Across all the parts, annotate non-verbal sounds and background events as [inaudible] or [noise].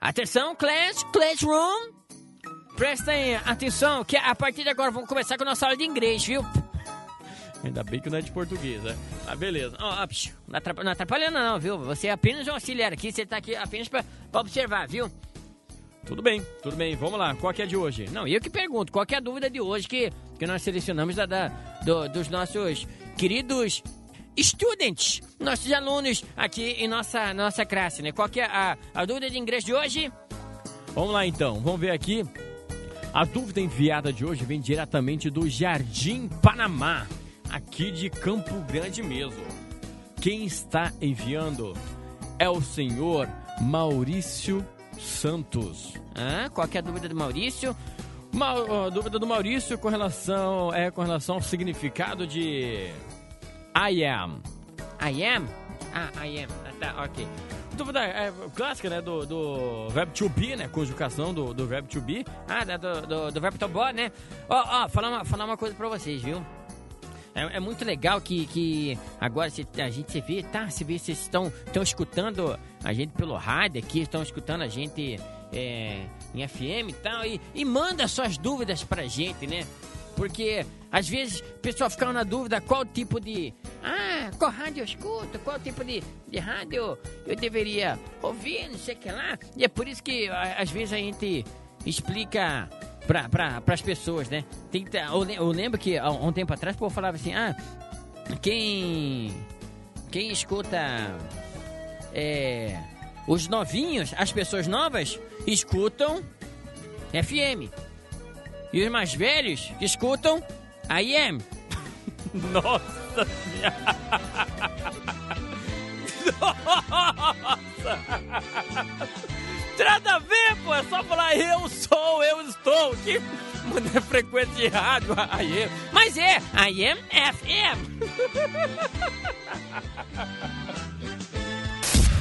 Atenção, class, classroom. Prestem atenção, que a partir de agora vamos começar com a nossa aula de inglês, viu? Ainda bem que não é de português, né? Ah, beleza. Ó, não, não atrapalhando não, viu? Você é apenas um auxiliar aqui, você tá aqui apenas pra, pra observar, viu? Tudo bem, tudo bem. Vamos lá, qual que é de hoje? Não, eu que pergunto, qual que é a dúvida de hoje que, que nós selecionamos da, da- do- dos nossos queridos students, nossos alunos aqui em nossa, nossa classe, né? Qual que é a, a dúvida de inglês de hoje? Vamos lá então, vamos ver aqui. A dúvida enviada de hoje vem diretamente do Jardim Panamá, aqui de Campo Grande mesmo. Quem está enviando é o senhor Maurício Santos. Ah, qual que é a dúvida do Maurício? A dúvida do Maurício com relação é com relação ao significado de I am. I am? Ah, I am. Ah, tá, ok. Dúvida é, clássica, né? Do, do verbo to be, né? Conjugação do, do verbo to be. Ah, do, do, do verbo to be, né? Ó, ó, falar uma, falar uma coisa pra vocês, viu? É, é muito legal que, que agora a gente se vê, tá? Se vê, vocês estão, estão escutando a gente pelo rádio aqui, estão escutando a gente é, em FM e tal, e, e manda suas dúvidas pra gente, né? Porque às vezes o pessoal fica na dúvida qual tipo de. Ah, qual rádio eu escuto, qual tipo de, de rádio eu deveria ouvir, não sei o que lá. E é por isso que às vezes a gente explica para pra, as pessoas, né? Tem eu, eu lembro que há um tempo atrás o povo falava assim: ah, quem. Quem escuta. É. Os novinhos, as pessoas novas, escutam FM. E os mais velhos escutam AM. [laughs] Nossa senhora! [laughs] Nada a ver, pô. É só falar eu sou, eu estou. Que mudar frequência de rádio. Aí. Mas é, AM FM.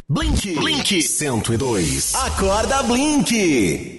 Blink. Blink 102. Acorda Blink.